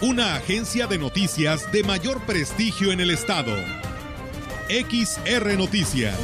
Una agencia de noticias de mayor prestigio en el estado. XR Noticias.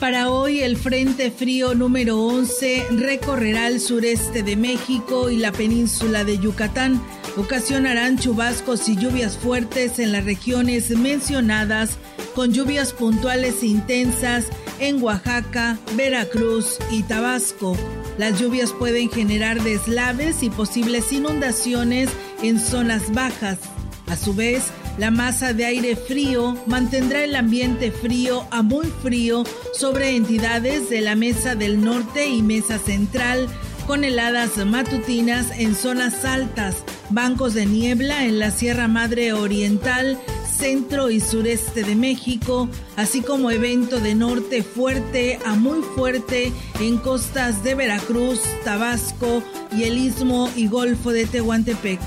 Para hoy el Frente Frío número 11 recorrerá el sureste de México y la península de Yucatán. Ocasionarán chubascos y lluvias fuertes en las regiones mencionadas, con lluvias puntuales e intensas en Oaxaca, Veracruz y Tabasco. Las lluvias pueden generar deslaves y posibles inundaciones en zonas bajas. A su vez, la masa de aire frío mantendrá el ambiente frío a muy frío sobre entidades de la Mesa del Norte y Mesa Central, con heladas matutinas en zonas altas, bancos de niebla en la Sierra Madre Oriental, centro y sureste de México, así como evento de norte fuerte a muy fuerte en costas de Veracruz, Tabasco y el istmo y golfo de Tehuantepec.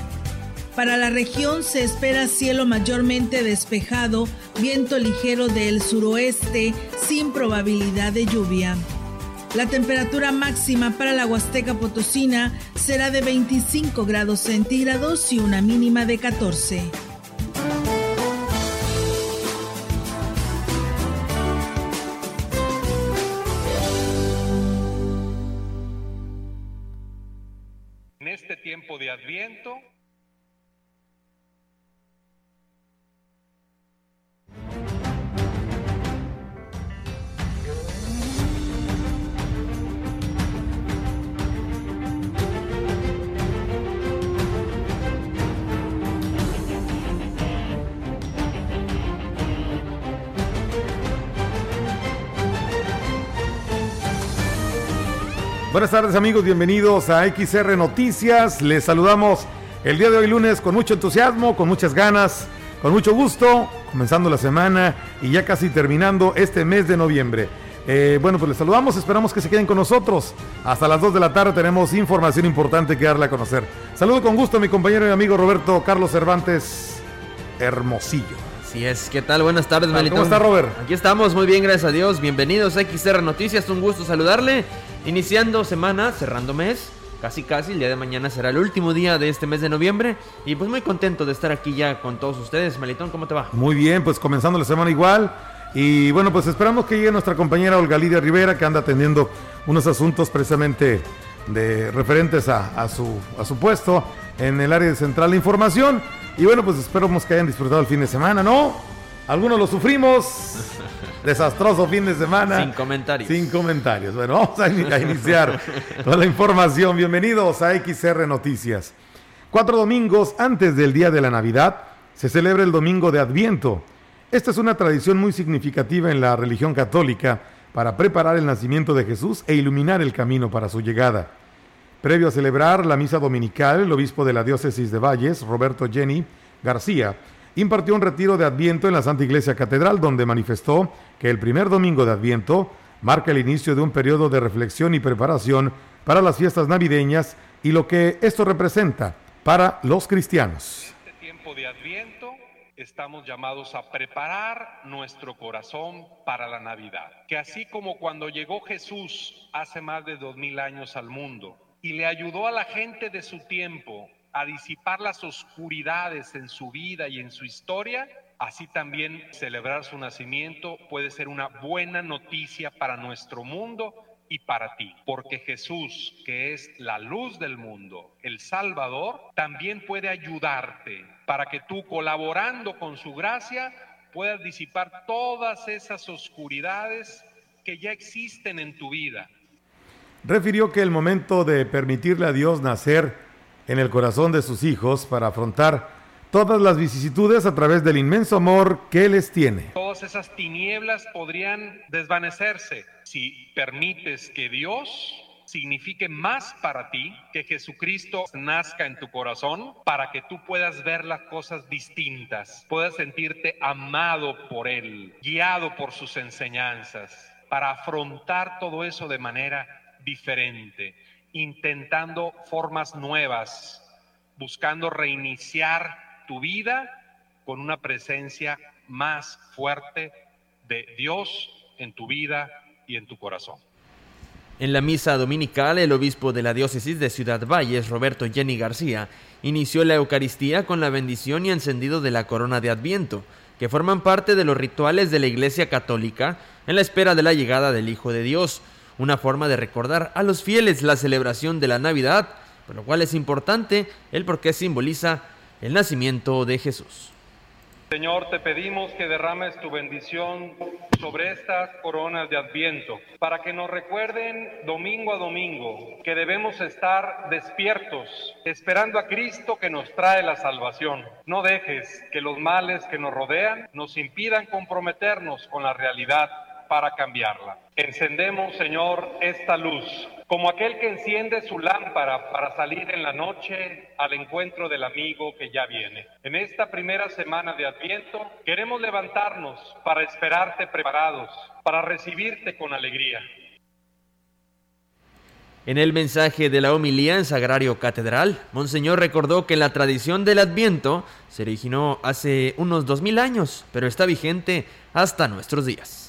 Para la región se espera cielo mayormente despejado, viento ligero del suroeste sin probabilidad de lluvia. La temperatura máxima para la Huasteca Potosina será de 25 grados centígrados y una mínima de 14. De Buenas tardes amigos, bienvenidos a XR Noticias. Les saludamos el día de hoy lunes con mucho entusiasmo, con muchas ganas, con mucho gusto, comenzando la semana y ya casi terminando este mes de noviembre. Eh, bueno, pues les saludamos, esperamos que se queden con nosotros. Hasta las 2 de la tarde tenemos información importante que darle a conocer. Saludo con gusto a mi compañero y amigo Roberto Carlos Cervantes Hermosillo. Así es, ¿qué tal? Buenas tardes, Melitón. ¿Cómo está, Robert? Aquí estamos, muy bien, gracias a Dios. Bienvenidos a XR Noticias, un gusto saludarle. Iniciando semana, cerrando mes, casi casi, el día de mañana será el último día de este mes de noviembre. Y pues muy contento de estar aquí ya con todos ustedes. Melitón, ¿cómo te va? Muy bien, pues comenzando la semana igual. Y bueno, pues esperamos que llegue nuestra compañera Olga Lidia Rivera, que anda atendiendo unos asuntos precisamente de referentes a, su, a su puesto en el área de central de información. Y bueno, pues esperamos que hayan disfrutado el fin de semana, ¿no? Algunos lo sufrimos. Desastroso fin de semana. Sin comentarios. Sin comentarios. Bueno, vamos a, iniciar con la información. Bienvenidos a XR Noticias. Cuatro domingos antes del día de la Navidad se celebra el Domingo de Adviento. Esta es una tradición muy significativa en la religión católica para preparar el nacimiento de Jesús e iluminar el camino para su llegada. Previo a celebrar la misa dominical, el obispo de la diócesis de Valles, Roberto Jenny García, impartió un retiro de Adviento en la Santa Iglesia Catedral, donde manifestó que el primer domingo de Adviento marca el inicio de un periodo de reflexión y preparación para las fiestas navideñas y lo que esto representa para los cristianos. En este tiempo de Adviento estamos llamados a preparar nuestro corazón para la Navidad. Que así como cuando llegó Jesús hace más de dos mil años al mundo y le ayudó a la gente de su tiempo a disipar las oscuridades en su vida y en su historia, así también celebrar su nacimiento puede ser una buena noticia para nuestro mundo y para ti, porque Jesús, que es la luz del mundo, el Salvador, también puede ayudarte para que tú, colaborando con su gracia, puedas disipar todas esas oscuridades que ya existen en tu vida. Refirió que el momento de permitirle a Dios nacer en el corazón de sus hijos para afrontar todas las vicisitudes a través del inmenso amor que les tiene. todas esas tinieblas podrían desvanecerse si permites que Dios signifique más para ti, que Jesucristo nazca en tu corazón, para que tú puedas ver las cosas distintas, puedas sentirte amado por Él, guiado por sus enseñanzas, para afrontar todo eso de manera diferente, intentando formas nuevas, buscando reiniciar tu vida con una presencia más fuerte de Dios en tu vida y en tu corazón. En la misa dominical, el obispo de la diócesis de Ciudad Valles, Roberto Jenny García, inició la Eucaristía con la bendición y encendido de la corona de Adviento, que forman parte de los rituales de la Iglesia Católica en la espera de la llegada del Hijo de Dios, una forma de recordar a los fieles la celebración de la Navidad, por lo cual es importante el por qué simboliza el nacimiento de Jesús. Señor, te pedimos que derrames tu bendición sobre estas coronas de Adviento, para que nos recuerden domingo a domingo que debemos estar despiertos, esperando a Cristo que nos trae la salvación. No dejes que los males que nos rodean nos impidan comprometernos con la realidad para cambiarla. Encendemos, Señor, esta luz como aquel que enciende su lámpara para salir en la noche al encuentro del amigo que ya viene. En esta primera semana de Adviento queremos levantarnos para esperarte preparados, para recibirte con alegría. En el mensaje de la homilía en Sagrario Catedral, Monseñor recordó que la tradición del Adviento se originó hace unos dos mil años, pero está vigente hasta nuestros días.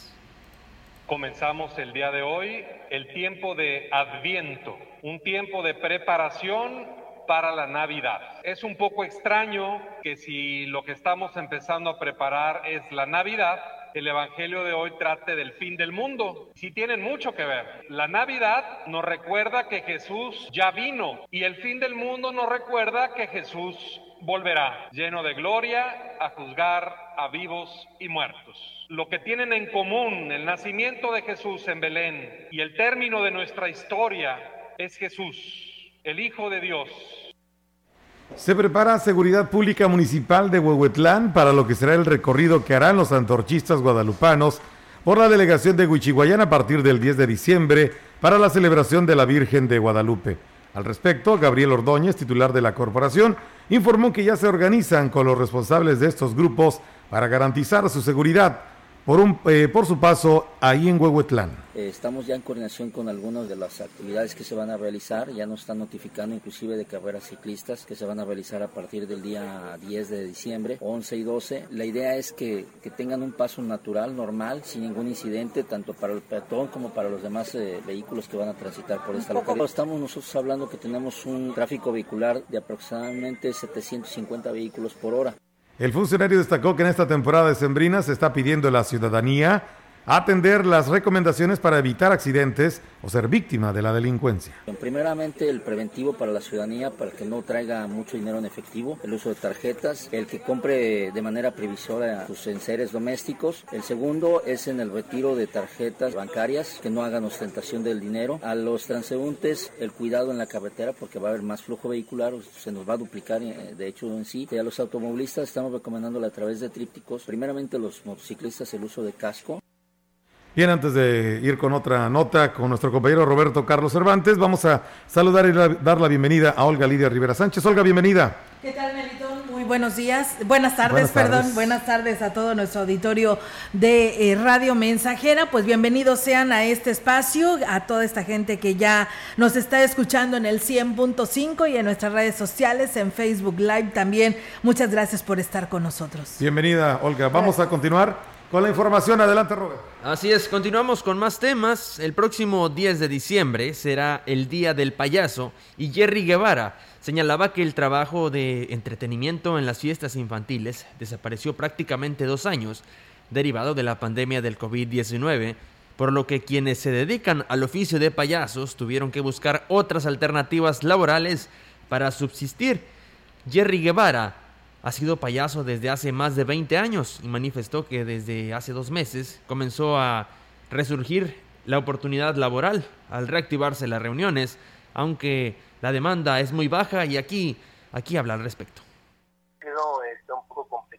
Comenzamos el día de hoy el tiempo de Adviento, un tiempo de preparación para la Navidad. Es un poco extraño que si lo que estamos empezando a preparar es la Navidad, el Evangelio de hoy trate del fin del mundo. Sí tienen mucho que ver. La Navidad nos recuerda que Jesús ya vino y el fin del mundo nos recuerda que Jesús volverá, lleno de gloria, a juzgar a vivos y muertos lo que tienen en común el nacimiento de Jesús en Belén y el término de nuestra historia es Jesús, el Hijo de Dios. Se prepara Seguridad Pública Municipal de Huehuetlán para lo que será el recorrido que harán los antorchistas guadalupanos por la delegación de Huichihuayán a partir del 10 de diciembre para la celebración de la Virgen de Guadalupe. Al respecto, Gabriel Ordóñez, titular de la corporación, informó que ya se organizan con los responsables de estos grupos para garantizar su seguridad por, un, eh, por su paso ahí en Huehuetlán. Eh, estamos ya en coordinación con algunas de las actividades que se van a realizar, ya nos están notificando inclusive de carreras ciclistas que se van a realizar a partir del día 10 de diciembre, 11 y 12. La idea es que, que tengan un paso natural, normal, sin ningún incidente, tanto para el peatón como para los demás eh, vehículos que van a transitar por esta localidad. Estamos nosotros hablando que tenemos un tráfico vehicular de aproximadamente 750 vehículos por hora. El funcionario destacó que en esta temporada de Sembrina se está pidiendo a la ciudadanía atender las recomendaciones para evitar accidentes o ser víctima de la delincuencia. Primeramente el preventivo para la ciudadanía para que no traiga mucho dinero en efectivo, el uso de tarjetas, el que compre de manera previsora sus enseres domésticos. El segundo es en el retiro de tarjetas bancarias, que no hagan ostentación del dinero. A los transeúntes el cuidado en la carretera porque va a haber más flujo vehicular, se nos va a duplicar eh, de hecho en sí. Y a los automovilistas estamos recomendándole a través de trípticos, primeramente los motociclistas el uso de casco. Bien, antes de ir con otra nota con nuestro compañero Roberto Carlos Cervantes, vamos a saludar y dar la bienvenida a Olga Lidia Rivera Sánchez. Olga, bienvenida. ¿Qué tal, Melitón? Muy buenos días, buenas tardes, perdón, buenas tardes a todo nuestro auditorio de eh, Radio Mensajera. Pues bienvenidos sean a este espacio, a toda esta gente que ya nos está escuchando en el 100.5 y en nuestras redes sociales, en Facebook Live también. Muchas gracias por estar con nosotros. Bienvenida, Olga. Vamos a continuar con la información. Adelante, Robert. Así es, continuamos con más temas. El próximo 10 de diciembre será el Día del Payaso y Jerry Guevara señalaba que el trabajo de entretenimiento en las fiestas infantiles desapareció prácticamente dos años derivado de la pandemia del COVID-19, por lo que quienes se dedican al oficio de payasos tuvieron que buscar otras alternativas laborales para subsistir. Jerry Guevara ha sido payaso desde hace más de 20 años y manifestó que desde hace dos meses comenzó a resurgir la oportunidad laboral al reactivarse las reuniones, aunque la demanda es muy baja y aquí, aquí habla al respecto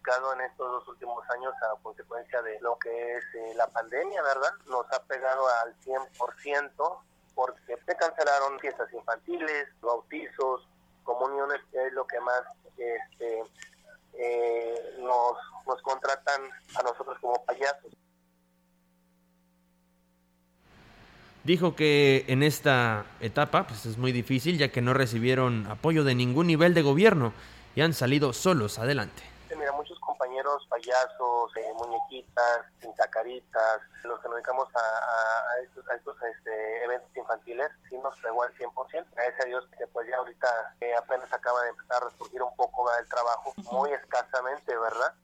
complicado en estos dos últimos años a consecuencia de lo que es eh, la pandemia, ¿verdad? Nos ha pegado al 100% porque se cancelaron fiestas infantiles, bautizos, comuniones, que es lo que más este, eh, nos, nos contratan a nosotros como payasos. Dijo que en esta etapa pues es muy difícil ya que no recibieron apoyo de ningún nivel de gobierno y han salido solos adelante. Mira, muchos compañeros payasos, eh, muñequitas, pintacaritas, los que nos dedicamos a, estos, este, eventos infantiles, sí nos pegó al 100%. Gracias a Dios que pues ya ahorita eh, apenas acaba de empezar a resurgir un poco el trabajo, muy escasamente, ¿verdad?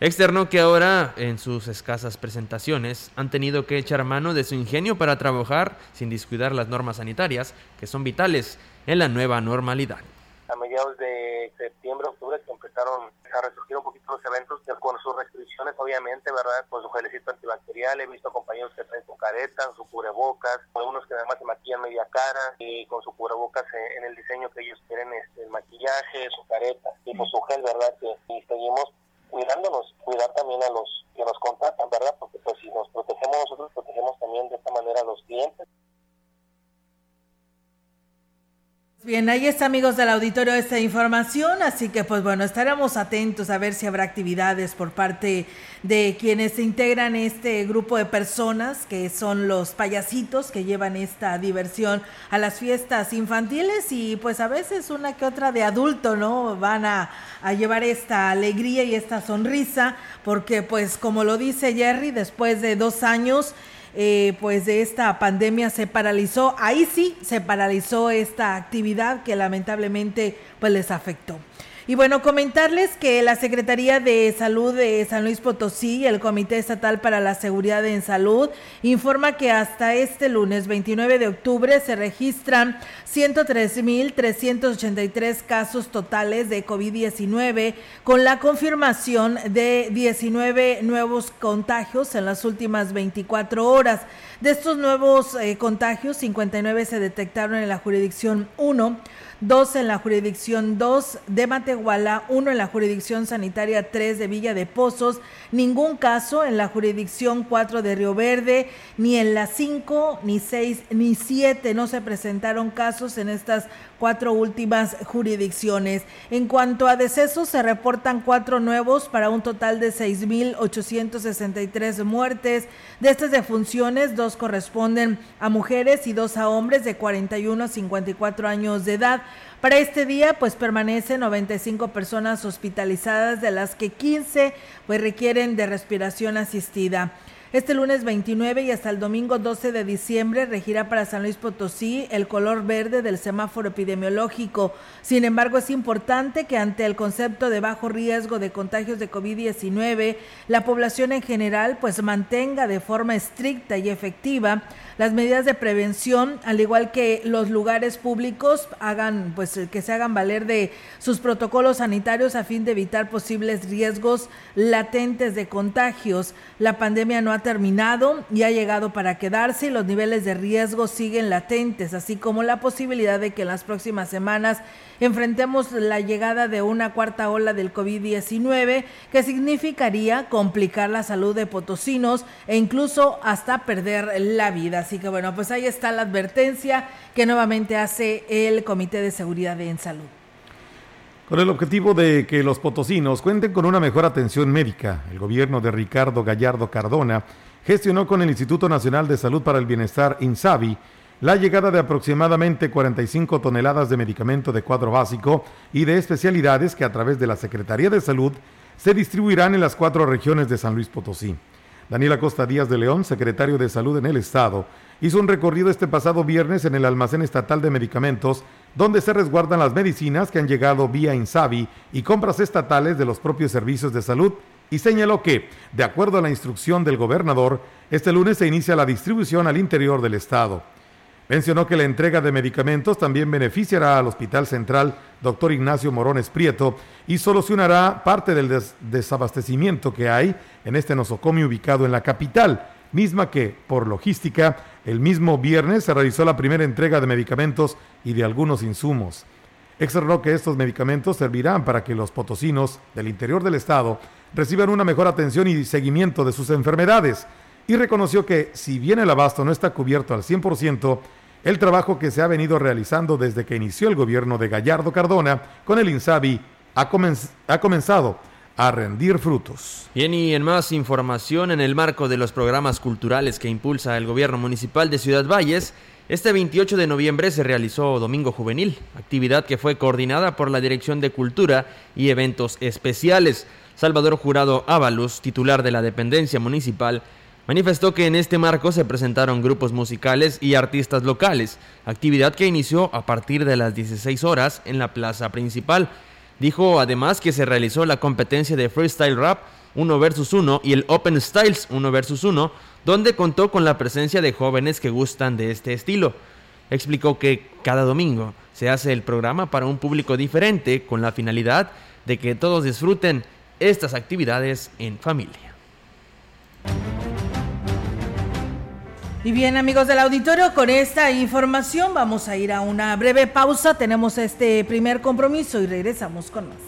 Externó que ahora, en sus escasas presentaciones, han tenido que echar mano de su ingenio para trabajar sin descuidar las normas sanitarias, que son vitales en la nueva normalidad. A mediados de septiembre, octubre, que empezaron a resurgir un poquito los eventos, con sus restricciones, obviamente, ¿verdad? Con su gelecito antibacterial, he visto compañeros que traen su careta, su cubrebocas, algunos que además se maquillan media cara y con su cubrebocas en el diseño que ellos quieren, este, el maquillaje, su careta y pues su gel, ¿verdad? Que, y seguimos cuidándonos, cuidar también a los que nos contratan, ¿verdad? Porque pues si nos protegemos nosotros, protegemos también de esta manera a los clientes. Bien, ahí está amigos del auditorio esta información, así que pues bueno, estaremos atentos a ver si habrá actividades por parte de quienes integran este grupo de personas que son los payasitos que llevan esta diversión a las fiestas infantiles y pues a veces una que otra de adulto, ¿no? Van a, a llevar esta alegría y esta sonrisa porque pues como lo dice Jerry, después de dos años eh, pues de esta pandemia se paralizó, ahí sí se paralizó esta actividad que lamentablemente pues les afectó. Y bueno, comentarles que la Secretaría de Salud de San Luis Potosí y el Comité Estatal para la Seguridad en Salud informa que hasta este lunes 29 de octubre se registran 103.383 casos totales de COVID-19 con la confirmación de 19 nuevos contagios en las últimas 24 horas. De estos nuevos eh, contagios, 59 se detectaron en la jurisdicción 1 dos en la jurisdicción 2 de Matehuala, uno en la jurisdicción sanitaria 3 de Villa de Pozos, ningún caso en la jurisdicción 4 de Río Verde, ni en la 5, ni 6, ni 7 no se presentaron casos en estas cuatro últimas jurisdicciones. En cuanto a decesos, se reportan cuatro nuevos para un total de 6.863 muertes. De estas defunciones, dos corresponden a mujeres y dos a hombres de 41 a 54 años de edad. Para este día, pues permanecen 95 personas hospitalizadas, de las que 15 pues requieren de respiración asistida. Este lunes 29 y hasta el domingo 12 de diciembre regirá para San Luis Potosí el color verde del semáforo epidemiológico. Sin embargo, es importante que ante el concepto de bajo riesgo de contagios de COVID-19, la población en general pues mantenga de forma estricta y efectiva las medidas de prevención, al igual que los lugares públicos hagan pues que se hagan valer de sus protocolos sanitarios a fin de evitar posibles riesgos latentes de contagios. La pandemia no ha terminado y ha llegado para quedarse y los niveles de riesgo siguen latentes, así como la posibilidad de que en las próximas semanas enfrentemos la llegada de una cuarta ola del COVID-19 que significaría complicar la salud de potosinos e incluso hasta perder la vida. Así que bueno, pues ahí está la advertencia que nuevamente hace el Comité de Seguridad en Salud. Con el objetivo de que los potosinos cuenten con una mejor atención médica, el gobierno de Ricardo Gallardo Cardona gestionó con el Instituto Nacional de Salud para el Bienestar, INSABI, la llegada de aproximadamente 45 toneladas de medicamento de cuadro básico y de especialidades que a través de la Secretaría de Salud se distribuirán en las cuatro regiones de San Luis Potosí. Daniela Costa Díaz de León, secretario de Salud en el Estado, hizo un recorrido este pasado viernes en el almacén estatal de medicamentos, donde se resguardan las medicinas que han llegado vía Insabi y compras estatales de los propios servicios de salud, y señaló que, de acuerdo a la instrucción del gobernador, este lunes se inicia la distribución al interior del estado. Mencionó que la entrega de medicamentos también beneficiará al Hospital Central Dr. Ignacio Morones Prieto y solucionará parte del desabastecimiento que hay en este nosocomio ubicado en la capital, misma que, por logística, el mismo viernes se realizó la primera entrega de medicamentos y de algunos insumos. Externó que estos medicamentos servirán para que los potosinos del interior del estado reciban una mejor atención y seguimiento de sus enfermedades y reconoció que si bien el abasto no está cubierto al 100%, el trabajo que se ha venido realizando desde que inició el gobierno de Gallardo Cardona con el INSABI ha, comenzado a rendir frutos. Bien, y en más información, en el marco de los programas culturales que impulsa el gobierno municipal de Ciudad Valles, este 28 de noviembre se realizó Domingo Juvenil, actividad que fue coordinada por la Dirección de Cultura y Eventos Especiales. Salvador Jurado Ábalos, titular de la dependencia municipal, manifestó que en este marco se presentaron grupos musicales y artistas locales, actividad que inició a partir de las 16 horas en la plaza principal. Dijo además que se realizó la competencia de freestyle rap 1 versus 1 y el Open Styles 1 versus 1, donde contó con la presencia de jóvenes que gustan de este estilo. Explicó que cada domingo se hace el programa para un público diferente con la finalidad de que todos disfruten estas actividades en familia. Y bien amigos del auditorio, con esta información vamos a ir a una breve pausa. Tenemos este primer compromiso y regresamos con más.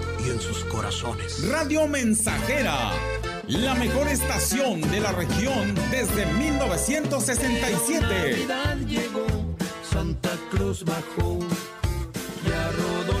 y en sus corazones. Radio Mensajera, la mejor estación de la región desde 1967. Navidad llegó, Santa Cruz bajó, ya Rodolfo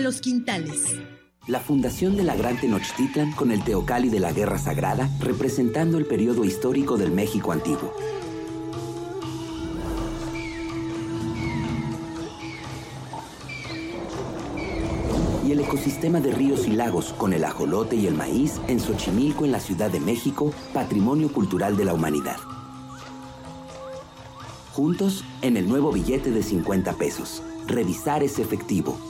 Los Quintales. La fundación de la Gran Tenochtitlan con el Teocalli de la Guerra Sagrada, representando el periodo histórico del México antiguo. Y el ecosistema de ríos y lagos con el ajolote y el maíz en Xochimilco, en la Ciudad de México, patrimonio cultural de la humanidad. Juntos en el nuevo billete de 50 pesos. Revisar ese efectivo.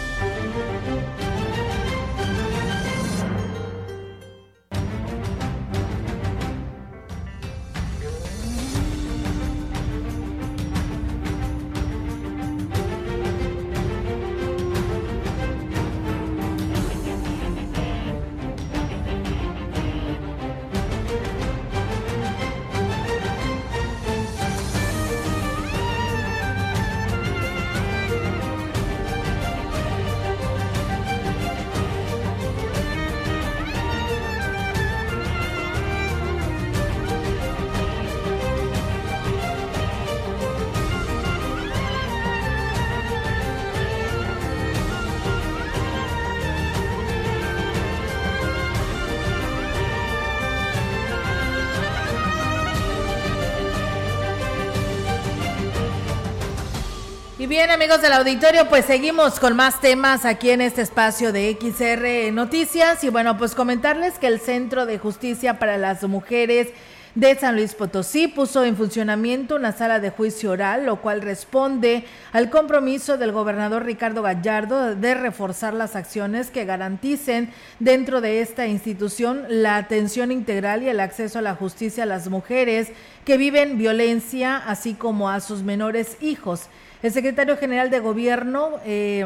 Bien, amigos del auditorio, pues seguimos con más temas aquí en este espacio de XR Noticias. Y bueno, pues comentarles que el Centro de Justicia para las Mujeres de San Luis Potosí puso en funcionamiento una sala de juicio oral, lo cual responde al compromiso del gobernador Ricardo Gallardo de reforzar las acciones que garanticen dentro de esta institución la atención integral y el acceso a la justicia a las mujeres que viven violencia, así como a sus menores hijos. El secretario general de gobierno... Eh,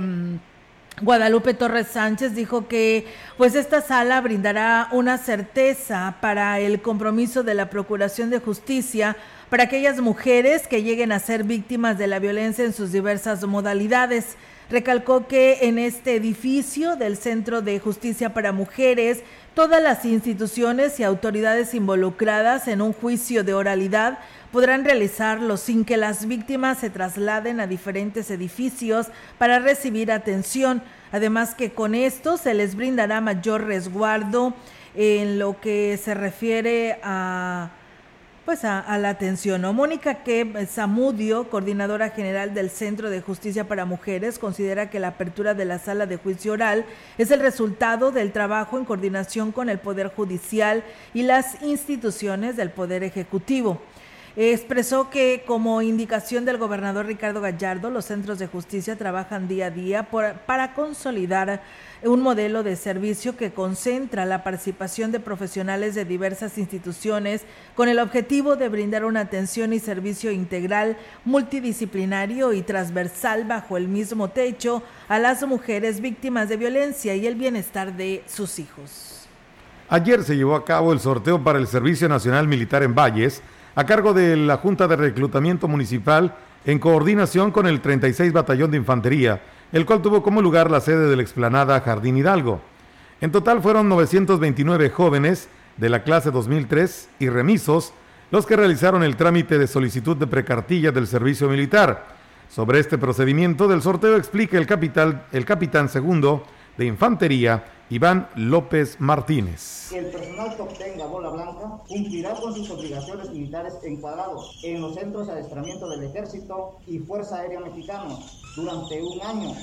Guadalupe Torres Sánchez dijo que pues esta sala brindará una certeza para el compromiso de la Procuración de Justicia para aquellas mujeres que lleguen a ser víctimas de la violencia en sus diversas modalidades. Recalcó que en este edificio del Centro de Justicia para Mujeres, todas las instituciones y autoridades involucradas en un juicio de oralidad podrán realizarlo sin que las víctimas se trasladen a diferentes edificios para recibir atención. Además que con esto se les brindará mayor resguardo en lo que se refiere a pues a, la atención. Mónica que Zamudio, coordinadora general del Centro de Justicia para Mujeres, considera que la apertura de la sala de juicio oral es el resultado del trabajo en coordinación con el Poder Judicial y las instituciones del Poder Ejecutivo. Expresó que como indicación del gobernador Ricardo Gallardo, los centros de justicia trabajan día a día para consolidar un modelo de servicio que concentra la participación de profesionales de diversas instituciones con el objetivo de brindar una atención y servicio integral, multidisciplinario y transversal bajo el mismo techo a las mujeres víctimas de violencia y el bienestar de sus hijos. Ayer se llevó a cabo el sorteo para el Servicio Nacional Militar en Valles, a cargo de la Junta de Reclutamiento Municipal en coordinación con el 36 Batallón de Infantería, el cual tuvo como lugar la sede de la explanada Jardín Hidalgo. En total fueron 929 jóvenes de la clase 2003 y remisos los que realizaron el trámite de solicitud de precartilla del servicio militar. Sobre este procedimiento del sorteo explica el, el capitán segundo de Infantería, Iván López Martínez. El personal que obtenga bola blanca cumplirá con sus obligaciones militares encuadrados en los centros de adiestramiento del Ejército y Fuerza Aérea Mexicana durante un año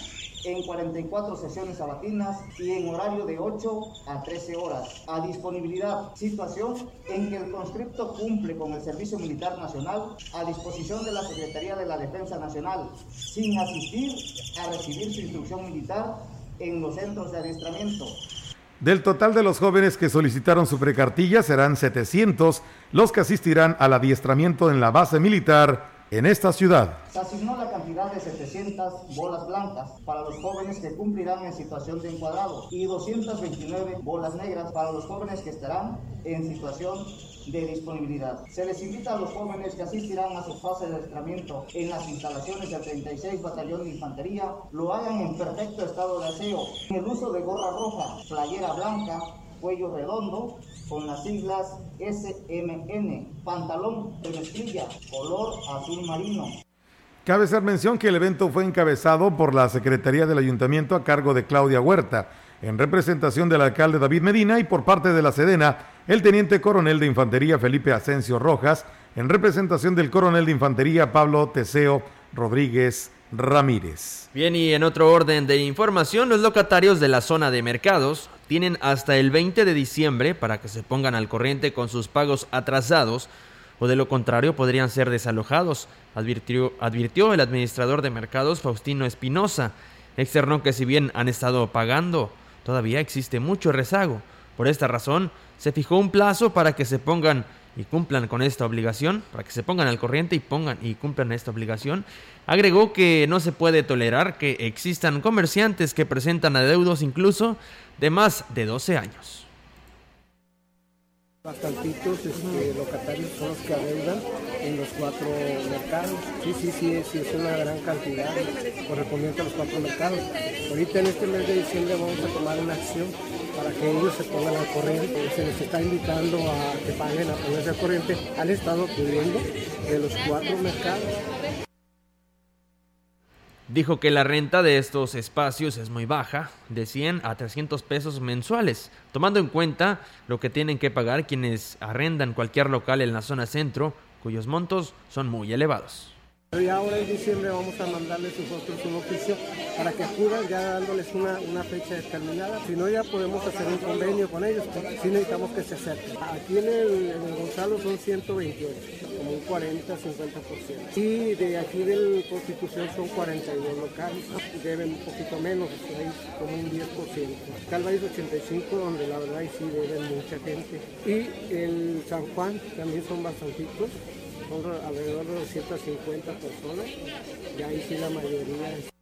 en 44 sesiones sabatinas y en horario de 8 a 13 horas. A disponibilidad, situación en que el conscripto cumple con el Servicio Militar Nacional a disposición de la Secretaría de la Defensa Nacional, sin asistir a recibir su instrucción militar en los centros de adiestramiento. Del total de los jóvenes que solicitaron su precartilla serán 700 los que asistirán al adiestramiento en la base militar en esta ciudad. Se asignó la cantidad de 700 bolas blancas para los jóvenes que cumplirán en situación de encuadrado y 229 bolas negras para los jóvenes que estarán en situación de disponibilidad. Se les invita a los jóvenes que asistirán a su fase de adiestramiento en las instalaciones del 36 Batallón de Infantería lo hagan en perfecto estado de aseo, en el uso de gorra roja, playera blanca, cuello redondo, con las siglas SMN, pantalón de mezclilla, color azul marino. Cabe hacer mención que el evento fue encabezado por la Secretaría del Ayuntamiento a cargo de Claudia Huerta, en representación del alcalde David Medina y por parte de la Sedena, el teniente coronel de Infantería Felipe Asensio Rojas, en representación del coronel de Infantería Pablo Teseo Rodríguez Ramírez. Bien, y en otro orden de información, los locatarios de la zona de mercados tienen hasta el 20 de diciembre para que se pongan al corriente con sus pagos atrasados o de lo contrario podrían ser desalojados, advirtió, advirtió el administrador de mercados Faustino Espinosa. Externó que si bien han estado pagando todavía existe mucho rezago. Por esta razón, se fijó un plazo para que se pongan y cumplan con esta obligación, para que se pongan al corriente y pongan y cumplan esta obligación. Agregó que no se puede tolerar que existan comerciantes que presentan adeudos incluso de más de 12 años. Bastantitos este, locatarios son los que adeudan en los cuatro mercados. Sí, sí, sí, sí, es una gran cantidad correspondiente a los cuatro mercados. Ahorita en este mes de diciembre vamos a tomar una acción para que ellos se pongan al corriente. Se les está invitando a que paguen a ponerse al corriente. Han estado pidiendo de los cuatro mercados. Dijo que la renta de estos espacios es muy baja, de 100 a 300 pesos mensuales, tomando en cuenta lo que tienen que pagar quienes arrendan cualquier local en la zona centro, cuyos montos son muy elevados. Y ahora en diciembre vamos a mandarles nosotros un oficio para que acudan ya dándoles una, una fecha determinada. Si no, ya podemos hacer un convenio con ellos, porque sí necesitamos que se acerquen. Aquí en el, Gonzalo son 128, como un 40, 50%. Y de aquí del Constitución son 42 locales, deben un poquito menos, como un 10%. Calvaís 85, donde la verdad sí deben mucha gente. Y el San Juan también son bastantitos alrededor de 250 personas y ahí sí la mayoría.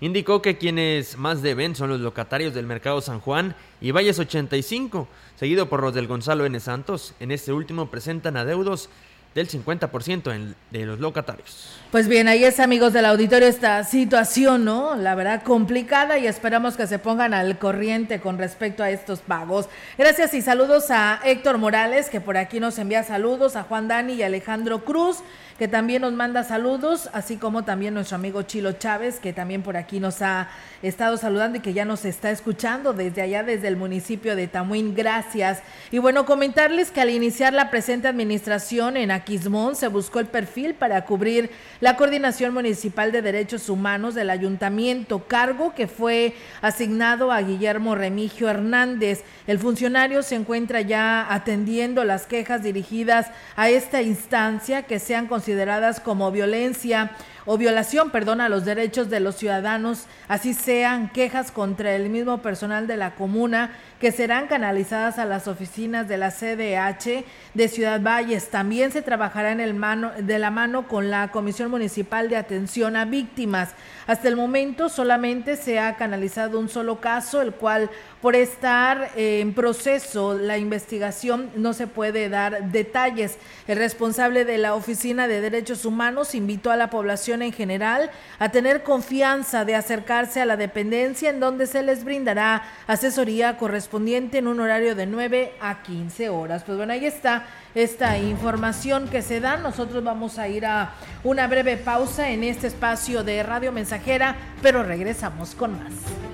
Indicó que quienes más deben son los locatarios del Mercado San Juan y Valles 85, seguido por los del Gonzalo N. Santos. En este último presentan adeudos del 50% en, de los locatarios. Pues bien, ahí es amigos del auditorio esta situación, ¿no? La verdad complicada y esperamos que se pongan al corriente con respecto a estos pagos. Gracias y saludos a Héctor Morales, que por aquí nos envía saludos, a Juan Dani y Alejandro Cruz, que también nos manda saludos, así como también nuestro amigo Chilo Chávez, que también por aquí nos ha estado saludando y que ya nos está escuchando desde allá, desde el municipio de Tamuín. Gracias. Y bueno, comentarles que al iniciar la presente administración en Aquismón se buscó el perfil para cubrir la Coordinación Municipal de Derechos Humanos del Ayuntamiento, cargo que fue asignado a Guillermo Remigio Hernández. El funcionario se encuentra ya atendiendo las quejas dirigidas a esta instancia que sean consideradas como violencia o violación, perdón, a los derechos de los ciudadanos, así sean quejas contra el mismo personal de la comuna que serán canalizadas a las oficinas de la CDH de Ciudad Valles. También se trabajará en el mano, de la mano con la Comisión Municipal de Atención a Víctimas. Hasta el momento solamente se ha canalizado un solo caso, el cual por estar en proceso la investigación no se puede dar detalles. El responsable de la Oficina de Derechos Humanos invitó a la población en general a tener confianza de acercarse a la dependencia en donde se les brindará asesoría correspondiente en un horario de 9 a 15 horas. Pues bueno, ahí está esta información que se da. Nosotros vamos a ir a una breve pausa en este espacio de Radio Mensajera, pero regresamos con más.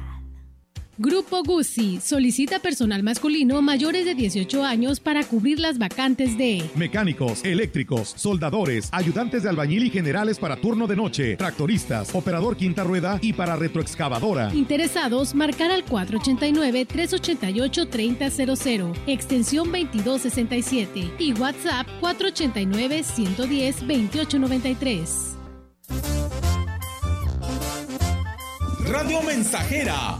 Grupo Guzzi solicita personal masculino mayores de 18 años para cubrir las vacantes de Mecánicos, eléctricos, soldadores, ayudantes de albañil y generales para turno de noche, tractoristas, operador quinta rueda y para retroexcavadora. interesados marcar al 489-388-3000, extensión 2267 y WhatsApp 489-110-2893. Radio Mensajera,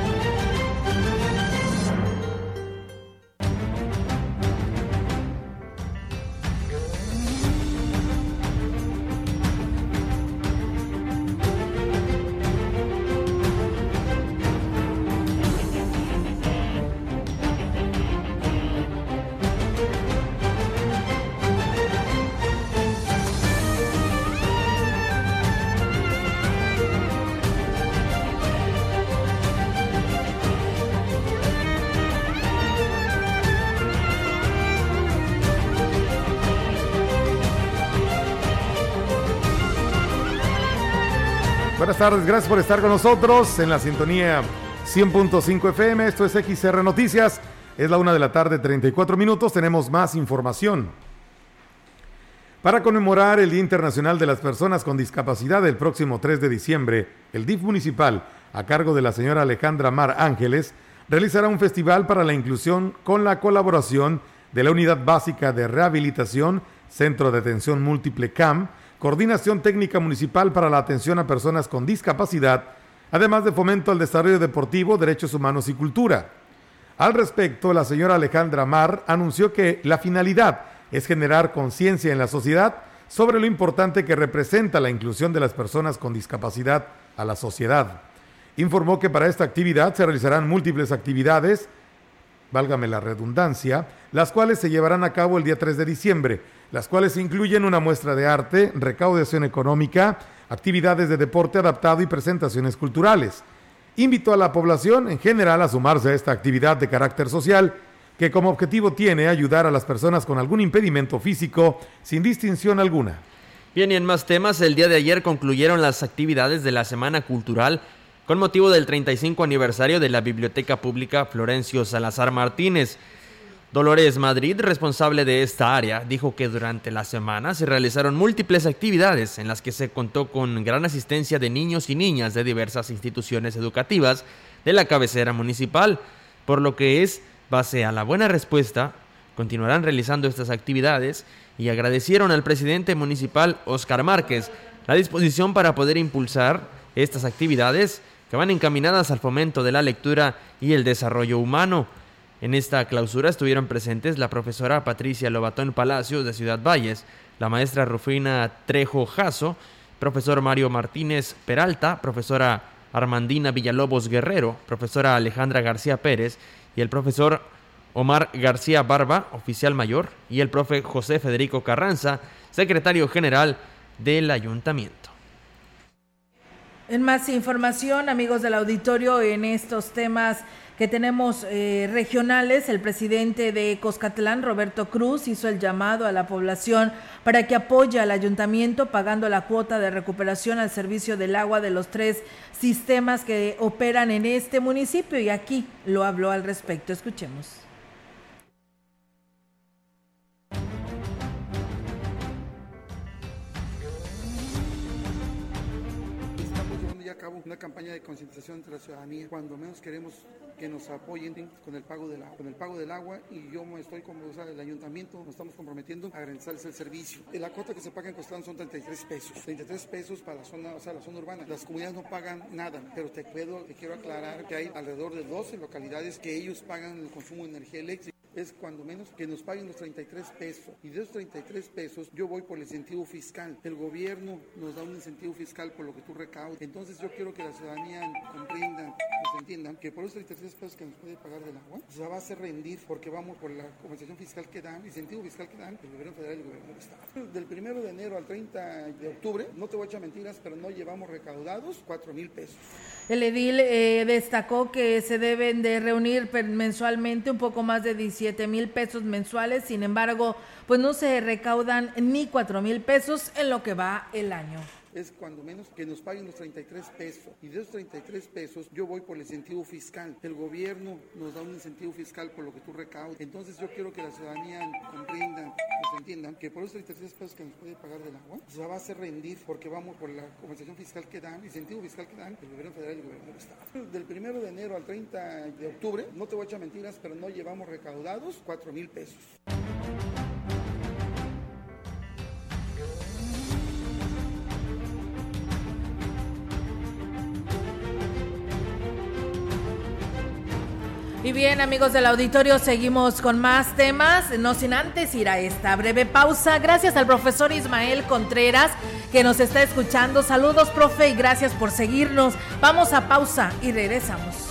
Buenas tardes, gracias por estar con nosotros en la sintonía 100.5 FM. Esto es XR Noticias. Es la una de la tarde, 34 minutos. Tenemos más información. Para conmemorar el Día Internacional de las Personas con Discapacidad el próximo 3 de diciembre, el DIF municipal, a cargo de la señora Alejandra Mar Ángeles, realizará un festival para la inclusión con la colaboración de la Unidad Básica de Rehabilitación, Centro de Atención Múltiple CAM, Coordinación Técnica Municipal para la Atención a Personas con Discapacidad, además de fomento al desarrollo deportivo, derechos humanos y cultura. Al respecto, la señora Alejandra Mar anunció que la finalidad es generar conciencia en la sociedad sobre lo importante que representa la inclusión de las personas con discapacidad a la sociedad. Informó que para esta actividad se realizarán múltiples actividades, válgame la redundancia, las cuales se llevarán a cabo el día 3 de diciembre, las cuales incluyen una muestra de arte, recaudación económica, actividades de deporte adaptado y presentaciones culturales. Invitó a la población en general a sumarse a esta actividad de carácter social que como objetivo tiene ayudar a las personas con algún impedimento físico sin distinción alguna. Bien, y en más temas, el día de ayer concluyeron las actividades de la Semana Cultural con motivo del 35 aniversario de la Biblioteca Pública Florencio Salazar Martínez. Dolores Madrid, responsable de esta área, dijo que durante la semana se realizaron múltiples actividades en las que se contó con gran asistencia de niños y niñas de diversas instituciones educativas de la cabecera municipal, por lo que es base a la buena respuesta, continuarán realizando estas actividades y agradecieron al presidente municipal Oscar Márquez la disposición para poder impulsar estas actividades que van encaminadas al fomento de la lectura y el desarrollo humano. En esta clausura estuvieron presentes la profesora Patricia Lobatón Palacio de Ciudad Valles, la maestra Rufina Trejo Jasso, profesor Mario Martínez Peralta, profesora Armandina Villalobos Guerrero, profesora Alejandra García Pérez y el profesor Omar García Barba, oficial mayor, y el profe José Federico Carranza, secretario general del ayuntamiento. En más información, amigos del auditorio, en estos temas que tenemos eh, regionales, el presidente de Coscatlán, Roberto Cruz, hizo el llamado a la población para que apoye al ayuntamiento pagando la cuota de recuperación al servicio del agua de los tres sistemas que operan en este municipio y aquí lo habló al respecto. Escuchemos. Estamos llevando ya a cabo una campaña de concientización entre la ciudadanía. Cuando menos queremos que nos apoyen con el pago del agua, con el pago del agua y yo me estoy como o el ayuntamiento nos estamos comprometiendo a garantizarles el servicio. La cuota que se paga en Costlán son 33 pesos, 33 pesos para la zona, o sea, la zona urbana. Las comunidades no pagan nada, pero te puedo, te quiero aclarar que hay alrededor de 12 localidades que ellos pagan el consumo de energía eléctrica es cuando menos que nos paguen los 33 pesos. Y de esos 33 pesos yo voy por el incentivo fiscal. El gobierno nos da un incentivo fiscal por lo que tú recaudas. Entonces yo quiero que la ciudadanía comprenda, entiendan, que por esos 33 pesos que nos puede pagar del agua, se va a hacer rendir porque vamos por la compensación fiscal que dan, incentivo fiscal que dan el gobierno federal y el gobierno del Estado. Del primero de enero al 30 de octubre, no te voy a echar mentiras, pero no llevamos recaudados 4 mil pesos. El edil eh, destacó que se deben de reunir mensualmente un poco más de 17 mil pesos mensuales, sin embargo, pues no se recaudan ni 4 mil pesos en lo que va el año es cuando menos que nos paguen los 33 pesos. Y de esos 33 pesos yo voy por el incentivo fiscal. El gobierno nos da un incentivo fiscal por lo que tú recaudas. Entonces yo quiero que la ciudadanía comprenda, nos entiendan, que por esos 33 pesos que nos puede pagar del agua, se va a hacer rendir porque vamos por la compensación fiscal que dan, incentivo fiscal que dan el gobierno federal y el gobierno del Estado. Del primero de enero al 30 de octubre, no te voy a echar mentiras, pero no llevamos recaudados 4 mil pesos. Y bien, amigos del auditorio, seguimos con más temas, no sin antes ir a esta breve pausa. Gracias al profesor Ismael Contreras que nos está escuchando. Saludos, profe, y gracias por seguirnos. Vamos a pausa y regresamos.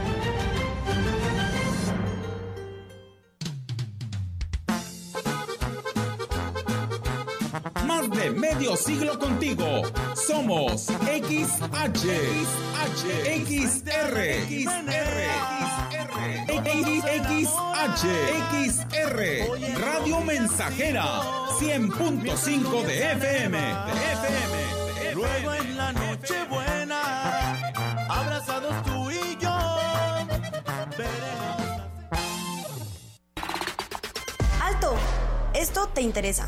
medio siglo contigo. Somos XH, XH, XR, XR, XH, XR, Radio Mensajera, 100.5 de FM, de FM. Luego en la noche buena, abrazados tú y yo. ¡Alto! Esto te interesa.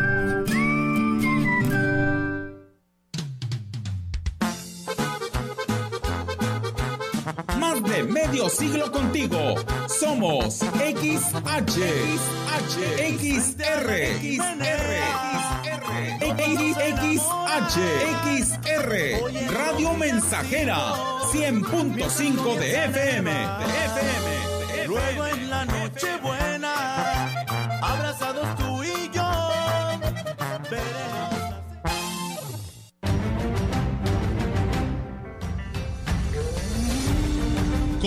Siglo contigo. Somos XH, XH, XR, XR, XR, Radio Mensajera, 100.5 de FM, de FM. Luego en la noche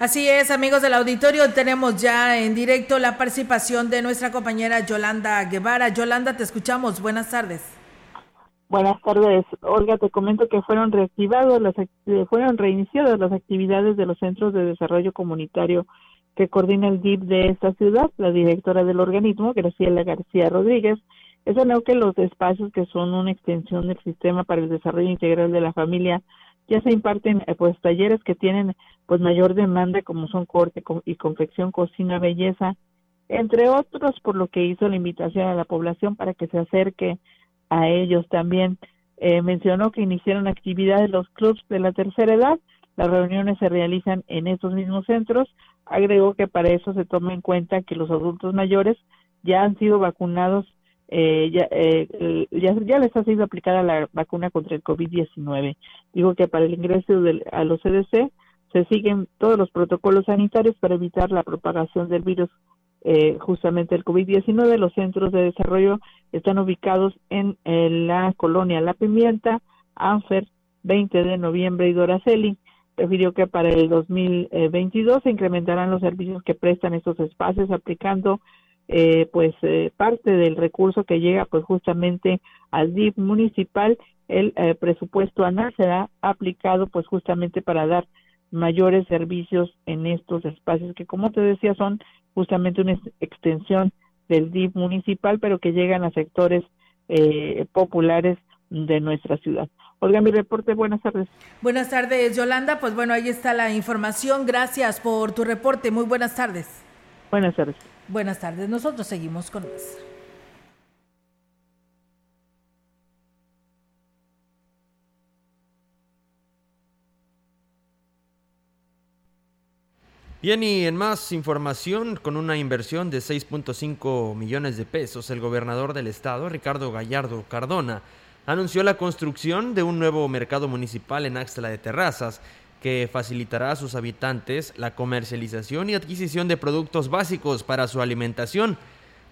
Así es, amigos del auditorio, tenemos ya en directo la participación de nuestra compañera Yolanda Guevara. Yolanda, te escuchamos. Buenas tardes. Buenas tardes, Olga. Te comento que fueron reactivados, las, eh, fueron reiniciadas las actividades de los centros de desarrollo comunitario que coordina el DIP de esta ciudad. La directora del organismo, Graciela García Rodríguez, exonó que los espacios que son una extensión del sistema para el desarrollo integral de la familia ya se imparten eh, pues talleres que tienen pues mayor demanda como son corte co- y confección, cocina, belleza, entre otros, por lo que hizo la invitación a la población para que se acerque a ellos también. Eh, mencionó que iniciaron actividades los clubs de la tercera edad, las reuniones se realizan en estos mismos centros. Agregó que para eso se toma en cuenta que los adultos mayores ya han sido vacunados, eh, ya, eh, eh, ya, ya les ha sido aplicada la vacuna contra el COVID-19. Digo que para el ingreso del- a los CDC se siguen todos los protocolos sanitarios para evitar la propagación del virus eh, justamente el COVID-19. Los centros de desarrollo están ubicados en, eh, la colonia La Pimienta, Anfer, 20 de noviembre y Doraceli. Refirió que para el 2022 se incrementarán los servicios que prestan estos espacios aplicando eh, pues eh, parte del recurso que llega pues justamente al DIP municipal el eh, presupuesto anual será aplicado pues justamente para dar mayores servicios en estos espacios que como te decía son justamente una extensión del DIF municipal pero que llegan a sectores eh, populares de nuestra ciudad. Olga, mi reporte, buenas tardes. Buenas tardes, Yolanda. Pues bueno, ahí está la información. Gracias por tu reporte. Muy buenas tardes. Buenas tardes. Buenas tardes. Nosotros seguimos con más. Bien, y en más información, con una inversión de 6.5 millones de pesos, el gobernador del estado, Ricardo Gallardo Cardona, anunció la construcción de un nuevo mercado municipal en Axtla de Terrazas, que facilitará a sus habitantes la comercialización y adquisición de productos básicos para su alimentación.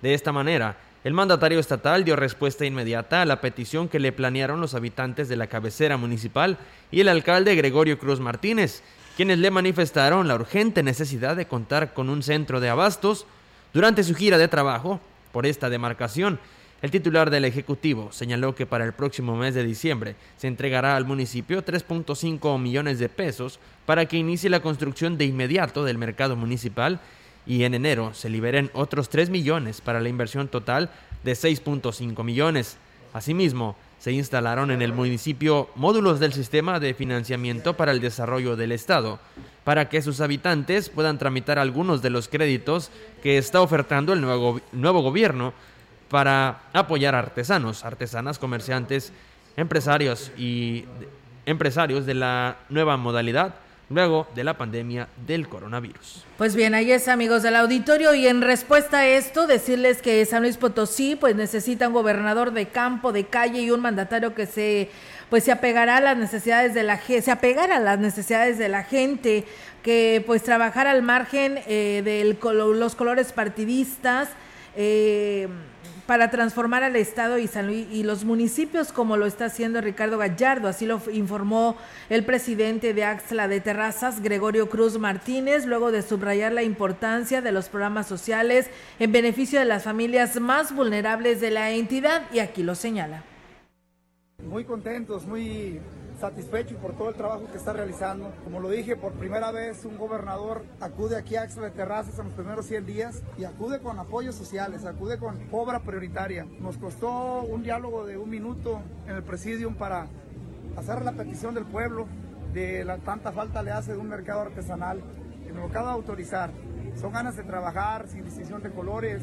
De esta manera, el mandatario estatal dio respuesta inmediata a la petición que le planearon los habitantes de la cabecera municipal y el alcalde Gregorio Cruz Martínez, quienes le manifestaron la urgente necesidad de contar con un centro de abastos durante su gira de trabajo por esta demarcación. El titular del Ejecutivo señaló que para el próximo mes de diciembre se entregará al municipio 3.5 millones de pesos para que inicie la construcción de inmediato del mercado municipal y en enero se liberen otros 3 millones para la inversión total de 6.5 millones. Asimismo, se instalaron en el municipio módulos del sistema de financiamiento para el desarrollo del Estado, para que sus habitantes puedan tramitar algunos de los créditos que está ofertando el nuevo, nuevo gobierno para apoyar a artesanos, artesanas, comerciantes, empresarios y empresarios de la nueva modalidad luego de la pandemia del coronavirus. Pues bien, ahí es amigos del auditorio y en respuesta a esto decirles que San Luis Potosí pues necesita un gobernador de campo, de calle y un mandatario que se pues se apegará a las necesidades de la gente, se apegará a las necesidades de la gente, que pues trabajar al margen eh, de los colores partidistas, eh, para transformar al Estado y San Luis y los municipios como lo está haciendo Ricardo Gallardo, así lo informó el presidente de Axla de Terrazas, Gregorio Cruz Martínez, luego de subrayar la importancia de los programas sociales en beneficio de las familias más vulnerables de la entidad y aquí lo señala. Muy contentos, muy satisfecho por todo el trabajo que está realizando. Como lo dije, por primera vez un gobernador acude aquí a Axla de Terrazas en los primeros 100 días y acude con apoyos sociales, acude con obra prioritaria. Nos costó un diálogo de un minuto en el presidium para hacer la petición del pueblo de la tanta falta le hace de un mercado artesanal. Y nos acaba de autorizar. Son ganas de trabajar sin distinción de colores,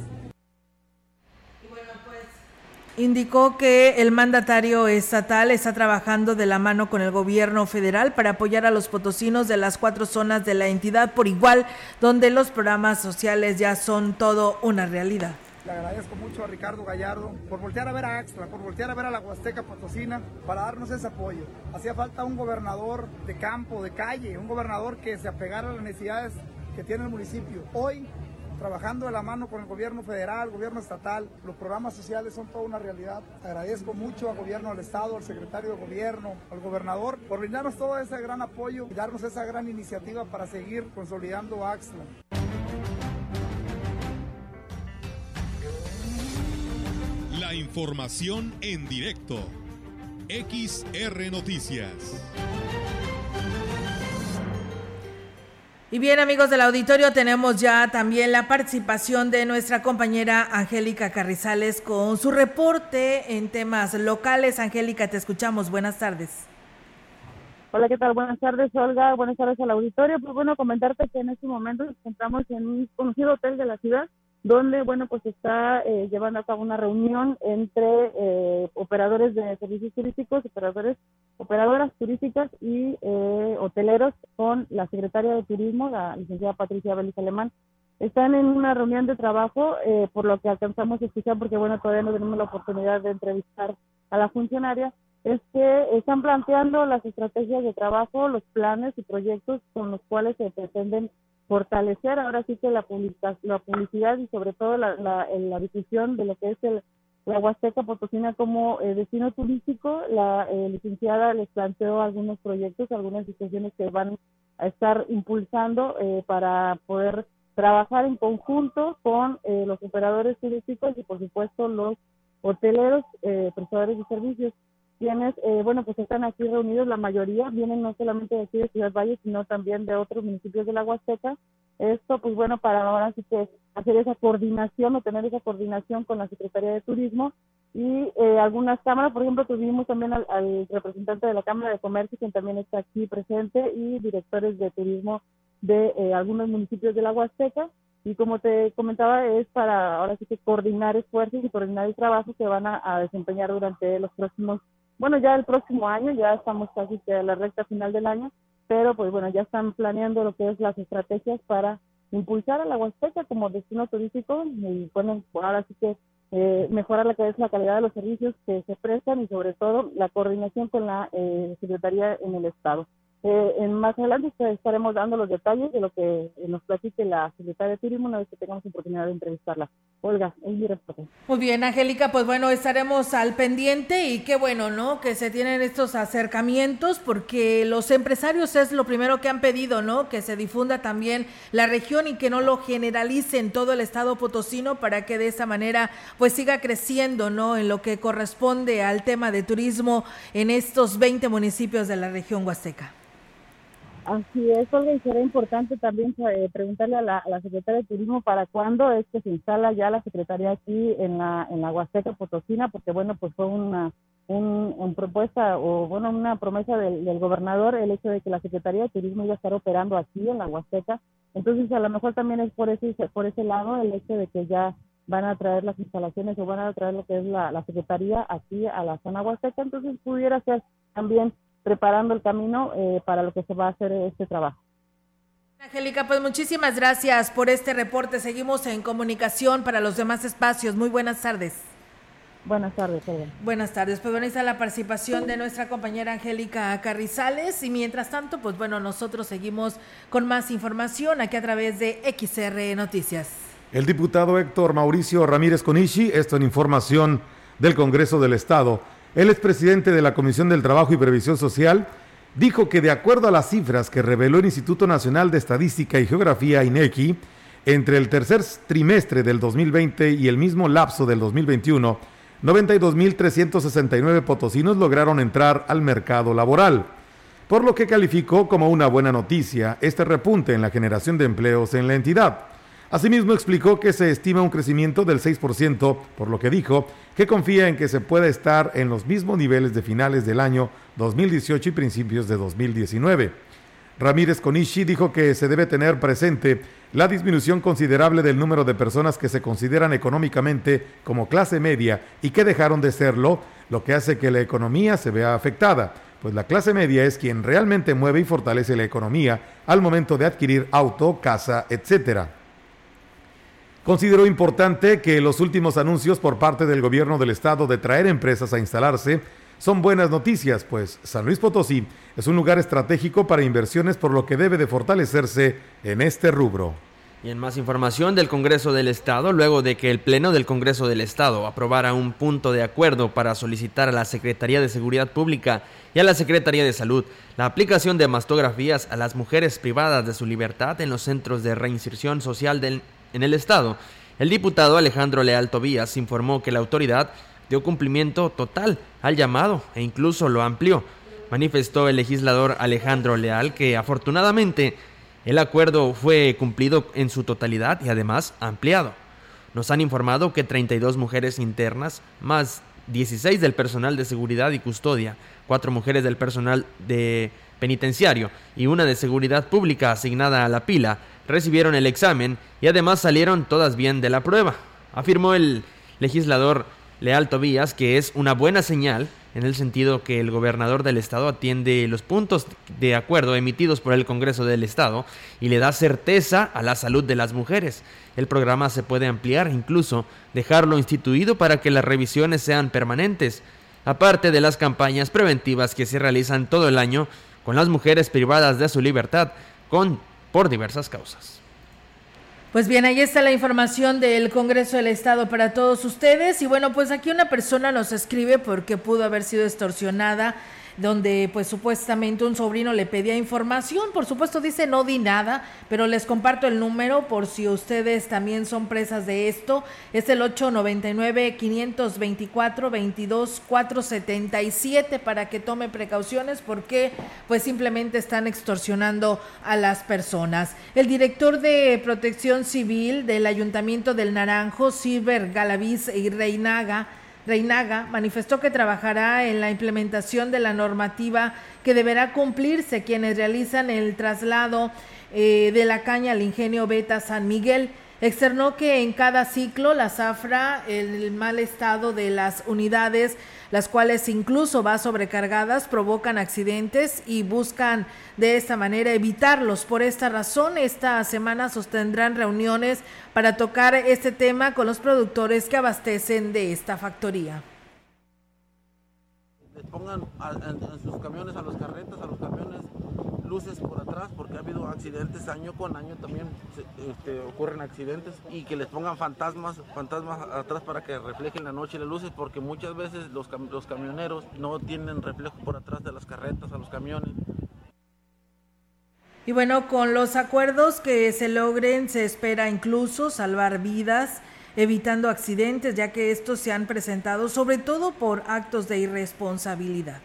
Indicó que el mandatario estatal está trabajando de la mano con el gobierno federal para apoyar a los potosinos de las cuatro zonas de la entidad por igual, donde los programas sociales ya son todo una realidad. Le agradezco mucho a Ricardo Gallardo por voltear a ver a Extra, por voltear a ver a la Huasteca Potosina para darnos ese apoyo. Hacía falta un gobernador de campo, de calle, un gobernador que se apegara a las necesidades que tiene el municipio. Hoy trabajando de la mano con el gobierno federal, gobierno estatal. Los programas sociales son toda una realidad. Agradezco mucho al gobierno del estado, al secretario de gobierno, al gobernador, por brindarnos todo ese gran apoyo y darnos esa gran iniciativa para seguir consolidando Axla. La información en directo. XR Noticias. Y bien amigos del auditorio, tenemos ya también la participación de nuestra compañera Angélica Carrizales con su reporte en temas locales. Angélica, te escuchamos. Buenas tardes. Hola, ¿qué tal? Buenas tardes, Olga. Buenas tardes al auditorio. Pues bueno, comentarte que en este momento nos encontramos en un conocido hotel de la ciudad donde, bueno, pues está eh, llevando a cabo una reunión entre eh, operadores de servicios turísticos, operadores, operadoras turísticas y eh, hoteleros con la secretaria de Turismo, la licenciada Patricia Vélez Alemán. Están en una reunión de trabajo, por lo que alcanzamos a escuchar, porque bueno, todavía no tenemos la oportunidad de entrevistar a la funcionaria, es que están planteando las estrategias de trabajo, los planes y proyectos con los cuales se pretenden fortalecer ahora sí que la, la publicidad y sobre todo la, la, difusión de lo que es el, la Huasteca Potosina como eh, destino turístico. La eh, licenciada les planteó algunos proyectos, algunas situaciones que van a estar impulsando eh, para poder trabajar en conjunto con los operadores turísticos y por supuesto los hoteleros, prestadores de servicios. quienes, eh, bueno, pues están aquí reunidos, la mayoría vienen no solamente de aquí de Ciudad Valle, sino también de otros municipios de la Huasteca. Esto, pues bueno, para ahora sí que hacer esa coordinación o tener esa coordinación con la Secretaría de Turismo y eh, algunas cámaras, por ejemplo, tuvimos también al, al, representante de la Cámara de Comercio, quien también está aquí presente, y directores de turismo de eh, algunos municipios de la Huasteca. Y como te comentaba, es para ahora sí que coordinar esfuerzos y coordinar el trabajo que van a, a desempeñar durante los próximos bueno, ya el próximo año, ya estamos casi que a la recta final del año, pero pues bueno, ya están planeando lo que es las estrategias para impulsar a la Huasteca como destino turístico y bueno, ahora sí que eh, mejorar la, la calidad de los servicios que se prestan y sobre todo la coordinación con la eh, Secretaría en el Estado. Eh, en más adelante estaremos dando los detalles de lo que nos platique la secretaria de Turismo una vez que tengamos oportunidad de entrevistarla. Olga, es mi. Muy bien, Angélica, pues bueno, estaremos al pendiente y qué bueno, ¿no? Que se tienen estos acercamientos porque los empresarios es lo primero que han pedido, ¿no? Que se difunda también la región y que no lo generalice en todo el estado potosino para que de esa manera pues siga creciendo, ¿no? En lo que corresponde al tema de turismo en estos 20 municipios de la región Huasteca. Así es, Olga, y será importante también eh, preguntarle a la, a Secretaria de Turismo para cuándo es que se instala ya la Secretaría aquí en la, en la Huasteca Potosina, porque bueno, pues fue una un, propuesta o bueno, una promesa del, del, gobernador el hecho de que la Secretaría de Turismo iba a estar operando aquí en la Huasteca. Entonces, a lo mejor también es por ese, por ese lado el hecho de que ya van a traer las instalaciones o van a traer lo que es la, la Secretaría aquí a la zona Huasteca. Entonces, pudiera ser también preparando el camino eh, para lo que se va a hacer este trabajo. Angélica, pues muchísimas gracias por este reporte. Seguimos en comunicación para los demás espacios. Muy buenas tardes. Buenas tardes. Perdón. Buenas tardes. Pues bueno, está la participación de nuestra compañera Angélica Carrizales y mientras tanto, pues bueno, nosotros seguimos con más información aquí a través de XR Noticias. El diputado Héctor Mauricio Ramírez Conichi, esto en información del Congreso del Estado, el expresidente de la Comisión del Trabajo y Previsión Social dijo que de acuerdo a las cifras que reveló el Instituto Nacional de Estadística y Geografía, INEGI, entre el tercer trimestre del 2020 y el mismo lapso del 2021, 92.369 potosinos lograron entrar al mercado laboral, por lo que calificó como una buena noticia este repunte en la generación de empleos en la entidad. Asimismo explicó que se estima un crecimiento del 6%, por lo que dijo que confía en que se pueda estar en los mismos niveles de finales del año 2018 y principios de 2019. Ramírez Conishi dijo que se debe tener presente la disminución considerable del número de personas que se consideran económicamente como clase media y que dejaron de serlo, lo que hace que la economía se vea afectada, pues la clase media es quien realmente mueve y fortalece la economía al momento de adquirir auto, casa, etcétera. Consideró importante que los últimos anuncios por parte del gobierno del estado de traer empresas a instalarse son buenas noticias, pues San Luis Potosí es un lugar estratégico para inversiones por lo que debe de fortalecerse en este rubro. Y en más información del Congreso del Estado, luego de que el Pleno del Congreso del Estado aprobara un punto de acuerdo para solicitar a la Secretaría de Seguridad Pública y a la Secretaría de Salud la aplicación de mastografías a las mujeres privadas de su libertad en los centros de reinserción social del en el Estado. El diputado Alejandro Leal Tobías informó que la autoridad dio cumplimiento total al llamado e incluso lo amplió. Manifestó el legislador Alejandro Leal que afortunadamente el acuerdo fue cumplido en su totalidad y además ampliado. Nos han informado que 32 mujeres internas, más 16 del personal de seguridad y custodia, cuatro mujeres del personal de penitenciario y una de seguridad pública asignada a la pila, recibieron el examen y además salieron todas bien de la prueba. Afirmó el legislador Leal Tobías que es una buena señal en el sentido que el gobernador del estado atiende los puntos de acuerdo emitidos por el Congreso del Estado y le da certeza a la salud de las mujeres. El programa se puede ampliar, incluso dejarlo instituido para que las revisiones sean permanentes, aparte de las campañas preventivas que se realizan todo el año con las mujeres privadas de su libertad con por diversas causas. Pues bien, ahí está la información del Congreso del Estado para todos ustedes. Y bueno, pues aquí una persona nos escribe porque pudo haber sido extorsionada donde pues supuestamente un sobrino le pedía información. Por supuesto dice no di nada, pero les comparto el número por si ustedes también son presas de esto. Es el 899-524-22-477 para que tome precauciones porque pues simplemente están extorsionando a las personas. El director de Protección Civil del Ayuntamiento del Naranjo, Silver Galaviz y Reinaga, Reinaga manifestó que trabajará en la implementación de la normativa que deberá cumplirse quienes realizan el traslado eh, de la caña al ingenio Beta San Miguel. Externó que en cada ciclo la zafra, el mal estado de las unidades, las cuales incluso va sobrecargadas, provocan accidentes y buscan de esta manera evitarlos. Por esta razón, esta semana sostendrán reuniones para tocar este tema con los productores que abastecen de esta factoría pongan en, sus camiones, a los carretas, a los camiones, luces por atrás, porque ha habido accidentes año con año también este, ocurren accidentes y que les pongan fantasmas, fantasmas atrás para que reflejen la noche las luces, porque muchas veces los, los camioneros no tienen reflejo por atrás de las carretas, a los camiones. Y bueno, con los acuerdos que se logren, se espera incluso salvar vidas evitando accidentes, ya que estos se han presentado sobre todo por actos de irresponsabilidad.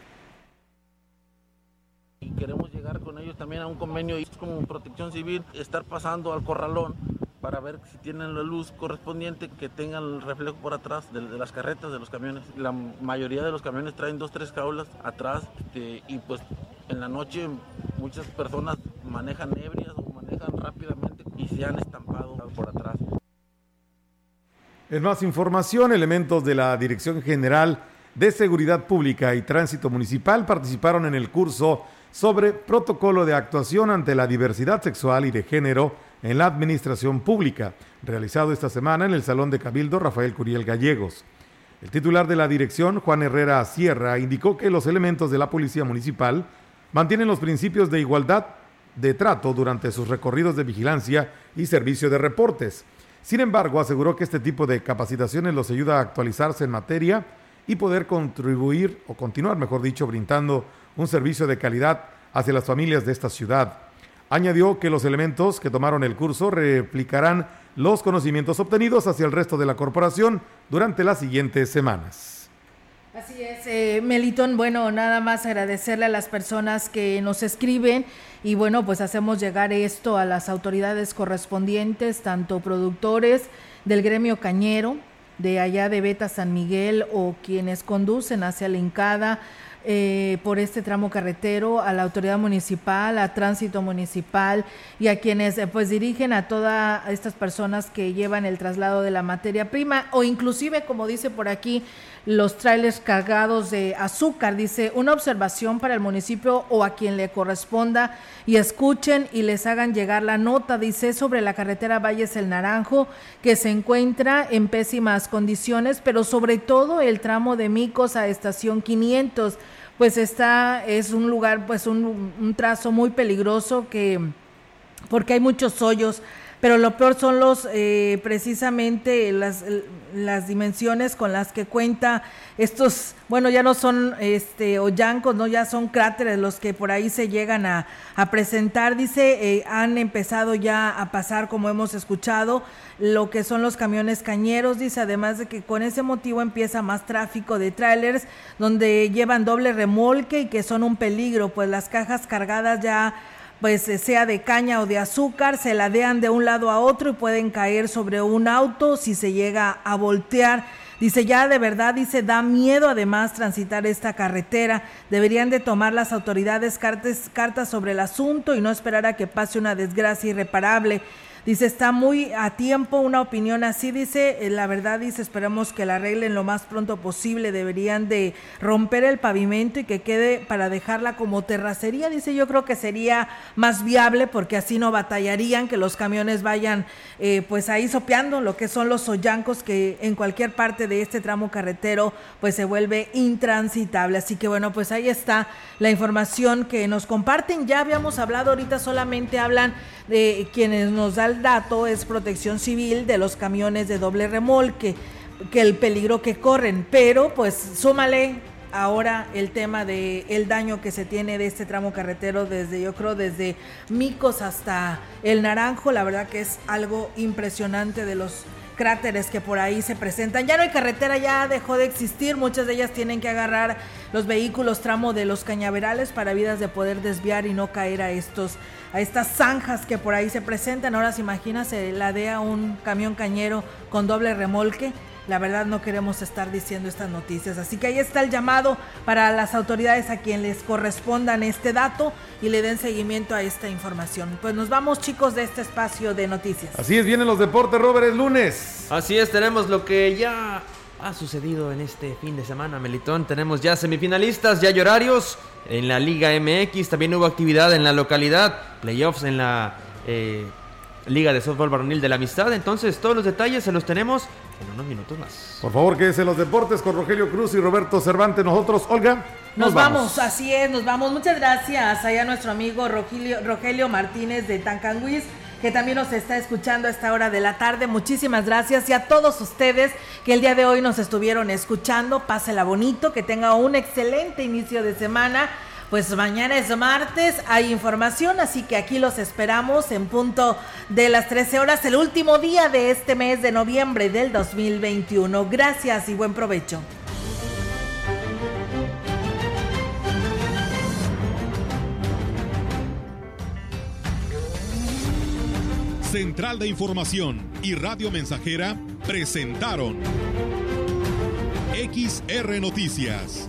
Y queremos llegar con ellos también a un convenio y como protección civil, estar pasando al corralón para ver si tienen la luz correspondiente, que tengan el reflejo por atrás de, las carretas, de los camiones. La mayoría de los camiones traen dos, tres jaulas atrás este, y pues en la noche muchas personas manejan ebrias o manejan rápidamente y se han estampado por atrás. En más información, elementos de la Dirección General de Seguridad Pública y Tránsito Municipal participaron en el curso sobre protocolo de actuación ante la diversidad sexual y de género en la administración pública, realizado esta semana en el Salón de Cabildo Rafael Curiel Gallegos. El titular de la dirección, Juan Herrera Sierra, indicó que los elementos de la Policía Municipal mantienen los principios de igualdad de trato durante sus recorridos de vigilancia y servicio de reportes sin embargo, aseguró que este tipo de capacitaciones los ayuda a actualizarse en materia y poder contribuir, o continuar, mejor dicho, brindando un servicio de calidad hacia las familias de esta ciudad. Añadió que los elementos que tomaron el curso replicarán los conocimientos obtenidos hacia el resto de la corporación durante las siguientes semanas. Así es, eh, Melitón. Bueno, nada más agradecerle a las personas que nos escriben y bueno, pues hacemos llegar esto a las autoridades correspondientes, tanto productores del gremio cañero, de allá de Beta San Miguel o quienes conducen hacia la Incada eh, por este tramo carretero, a la autoridad municipal, a tránsito municipal y a quienes eh, pues dirigen a todas estas personas que llevan el traslado de la materia prima o inclusive, como dice por aquí, los trailers cargados de azúcar. Dice, una observación para el municipio o a quien le corresponda y escuchen y les hagan llegar la nota, dice, sobre la carretera Valles El Naranjo, que se encuentra en pésimas condiciones, pero sobre todo el tramo de Micos a estación 500, pues está, es un lugar, pues un, un trazo muy peligroso que, porque hay muchos hoyos pero lo peor son los eh, precisamente las, las dimensiones con las que cuenta estos, bueno, ya no son este hoyancos, no, ya son cráteres los que por ahí se llegan a, presentar. Dice, eh, han empezado ya a pasar, como hemos escuchado, lo que son los camiones cañeros. Dice, además de que con ese motivo empieza más tráfico de trailers donde llevan doble remolque y que son un peligro, pues las cajas cargadas ya pues eh, sea de caña o de azúcar, se ladean de un lado a otro y pueden caer sobre un auto si se llega a voltear. Dice, ya de verdad, dice, da miedo además transitar esta carretera. Deberían de tomar las autoridades cartas, cartas sobre el asunto y no esperar a que pase una desgracia irreparable. Dice, está muy a tiempo una opinión así, dice, eh, la verdad dice, esperamos que la arreglen lo más pronto posible, deberían de romper el pavimento y que quede para dejarla como terracería, dice, yo creo que sería más viable porque así no batallarían que los camiones vayan eh, pues ahí sopeando lo que son los hoyancos que en cualquier parte de este tramo carretero pues se vuelve intransitable. Así que bueno, pues ahí está la información que nos comparten, ya habíamos hablado, ahorita solamente hablan de quienes nos da dato es protección civil de los camiones de doble remolque, que el peligro que corren, pero pues súmale ahora el tema de el daño que se tiene de este tramo carretero desde yo creo desde Micos hasta el Naranjo, la verdad que es algo impresionante de los cráteres que por ahí se presentan. Ya no hay carretera, ya dejó de existir. Muchas de ellas tienen que agarrar los vehículos tramo de los cañaverales para vidas de poder desviar y no caer a estos a estas zanjas que por ahí se presentan. Ahora se imagina se ladea un camión cañero con doble remolque la verdad no queremos estar diciendo estas noticias. Así que ahí está el llamado para las autoridades a quien les correspondan este dato y le den seguimiento a esta información. Pues nos vamos chicos de este espacio de noticias. Así es, vienen los deportes, Robert, es lunes. Así es, tenemos lo que ya ha sucedido en este fin de semana, Melitón. Tenemos ya semifinalistas, ya hay horarios en la Liga MX. También hubo actividad en la localidad, playoffs en la... Eh, Liga de Softball Varonil de la Amistad. Entonces, todos los detalles se los tenemos en unos minutos más. Por favor, quédese en los deportes con Rogelio Cruz y Roberto Cervantes. Nosotros, Olga. Nos, vamos. así es, nos vamos. Muchas gracias allá a nuestro amigo Rogelio, Rogelio Martínez de Tancanguis que también nos está escuchando a esta hora de la tarde. Muchísimas gracias y a todos ustedes que el día de hoy nos estuvieron escuchando. Pásela bonito, que tenga un excelente inicio de semana. Pues mañana es martes, hay información, así que aquí los esperamos en punto de las 13 horas, el último día de este mes de noviembre del 2021. Gracias y buen provecho. Central de Información y Radio Mensajera presentaron XR Noticias